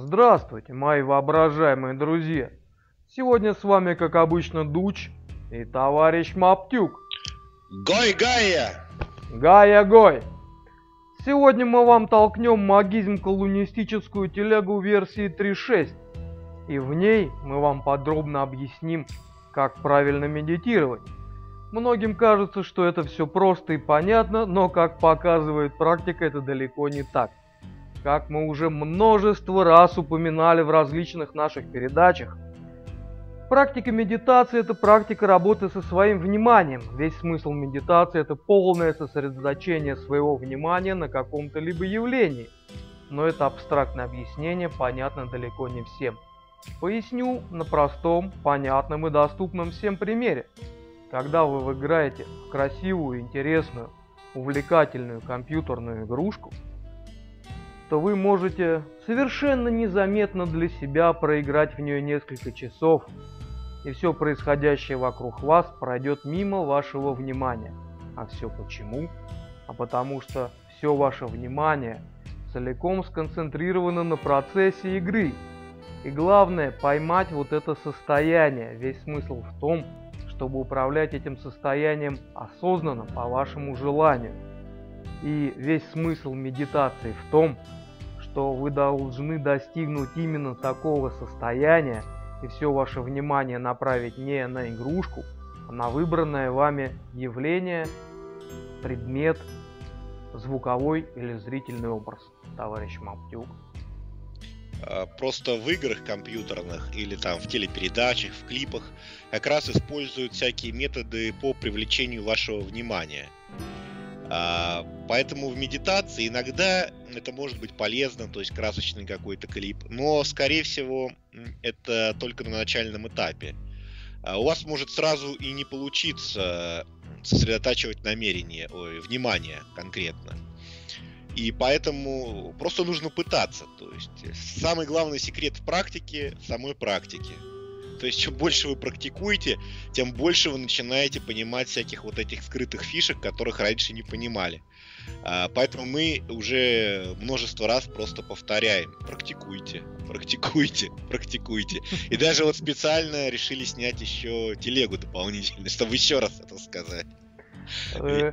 Здравствуйте, мои воображаемые друзья! Сегодня с вами, как обычно, Дуч и товарищ Маптюк. Гой Гая! Гая Гой! Сегодня мы вам толкнем магизм-колунистическую телегу версии 3.6, и в ней мы вам подробно объясним, как правильно медитировать. Многим кажется, что это все просто и понятно, но, как показывает практика, это далеко не так. Как мы уже множество раз упоминали в различных наших передачах, практика медитации – это практика работы со своим вниманием. Весь смысл медитации – это полное сосредоточение своего внимания на каком-то либо явлении. Но это абстрактное объяснение понятно далеко не всем. Поясню на простом, понятном и доступном всем примере. Когда вы играете в красивую, интересную, увлекательную компьютерную игрушку, то вы можете совершенно незаметно для себя проиграть в нее несколько часов, и все происходящее вокруг вас пройдет мимо вашего внимания. А все почему? А потому что все ваше внимание целиком сконцентрировано на процессе игры. И главное поймать вот это состояние. Весь смысл в том, чтобы управлять этим состоянием осознанно по вашему желанию. И весь смысл медитации в том, что вы должны достигнуть именно такого состояния и все ваше внимание направить не на игрушку, а на выбранное вами явление, предмет, звуковой или зрительный образ, товарищ Маптюк. А, просто в играх компьютерных или там в телепередачах, в клипах как раз используют всякие методы по привлечению вашего внимания. А, поэтому в медитации иногда это может быть полезно, то есть красочный какой-то клип, но скорее всего это только на начальном этапе. А у вас может сразу и не получиться сосредотачивать намерение, ой, внимание конкретно. И поэтому просто нужно пытаться. То есть э, самый главный секрет в практике самой практике. То есть чем больше вы практикуете, тем больше вы начинаете понимать всяких вот этих скрытых фишек, которых раньше не понимали. А, поэтому мы уже множество раз просто повторяем. Практикуйте, практикуйте, практикуйте. И даже вот специально решили снять еще телегу дополнительно, чтобы еще раз это сказать. Э,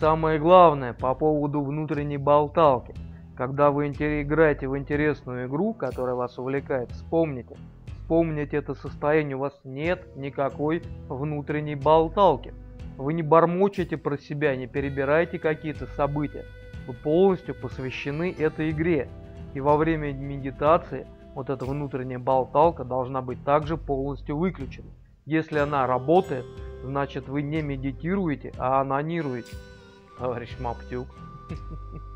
Самое главное по поводу внутренней болталки. Когда вы играете в интересную игру, которая вас увлекает, вспомните. Вспомните это состояние, у вас нет никакой внутренней болталки. Вы не бормочете про себя, не перебираете какие-то события. Вы полностью посвящены этой игре. И во время медитации вот эта внутренняя болталка должна быть также полностью выключена. Если она работает, значит вы не медитируете, а анонируете товарищ Маптюк.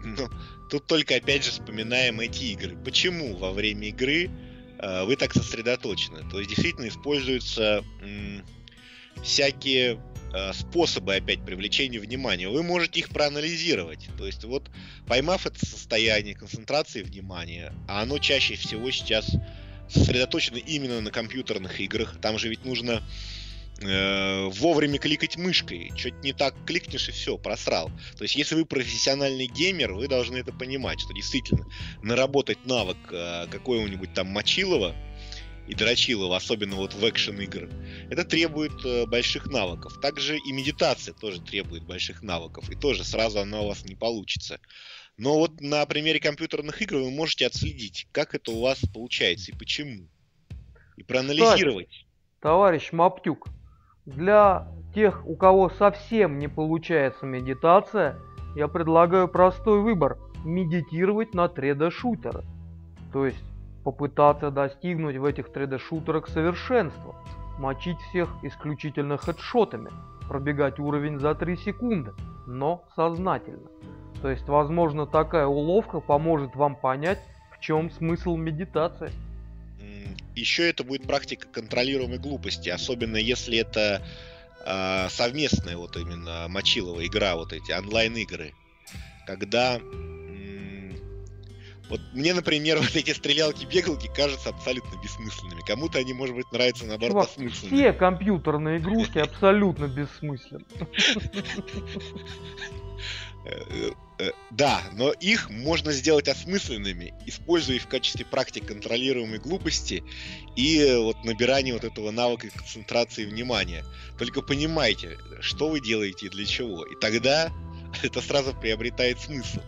Ну, тут только опять же вспоминаем эти игры. Почему во время игры вы так сосредоточены? То есть действительно используются всякие э, способы опять привлечения внимания. Вы можете их проанализировать. То есть вот поймав это состояние концентрации внимания, а оно чаще всего сейчас сосредоточено именно на компьютерных играх. Там же ведь нужно э, вовремя кликать мышкой. Что-то не так кликнешь и все, просрал. То есть, если вы профессиональный геймер, вы должны это понимать, что действительно наработать навык э, какого-нибудь там Мочилова и Дрочилова, особенно вот в экшен игр, это требует э, больших навыков. Также и медитация тоже требует больших навыков, и тоже сразу она у вас не получится. Но вот на примере компьютерных игр вы можете отследить, как это у вас получается и почему. И проанализировать. Кстати, товарищ Маптюк, для тех, у кого совсем не получается медитация, я предлагаю простой выбор – медитировать на 3D-шутеры. То есть попытаться достигнуть в этих 3D-шутерах совершенства, мочить всех исключительно хедшотами, пробегать уровень за 3 секунды, но сознательно. То есть, возможно, такая уловка поможет вам понять, в чем смысл медитации еще это будет практика контролируемой глупости, особенно если это э, совместная вот именно мочилова игра, вот эти онлайн-игры, когда вот мне, например, вот эти стрелялки-бегалки кажутся абсолютно бессмысленными. Кому-то они, может быть, нравятся наоборот Чувак, осмысленными. Все компьютерные игрушки абсолютно бессмысленны. Да, но их можно сделать осмысленными, используя их в качестве практик контролируемой глупости и вот набирания вот этого навыка концентрации внимания. Только понимайте, что вы делаете и для чего. И тогда это сразу приобретает смысл.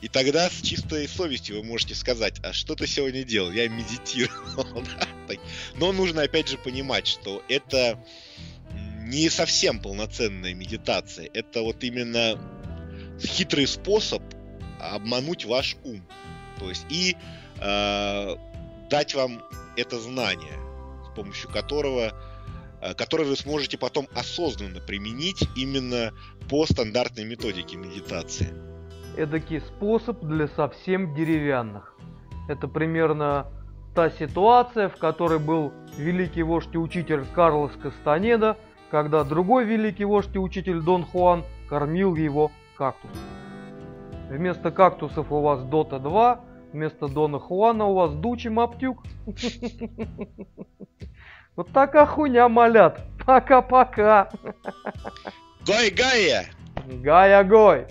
И тогда с чистой совестью вы можете сказать, а что ты сегодня делал? Я медитировал. Но нужно опять же понимать, что это не совсем полноценная медитация. Это вот именно хитрый способ обмануть ваш ум. То есть и э, дать вам это знание, с помощью которого э, которое вы сможете потом осознанно применить именно по стандартной методике медитации. Эдакий способ для совсем деревянных. Это примерно та ситуация, в которой был великий вождь и учитель Карлос Кастанеда, когда другой великий вождь и учитель Дон Хуан кормил его кактус. Вместо кактусов у вас Дота 2, вместо Дона Хуана у вас Дучи Маптюк. Вот такая хуйня малят. Пока-пока. Гой Гая! Гая-гой!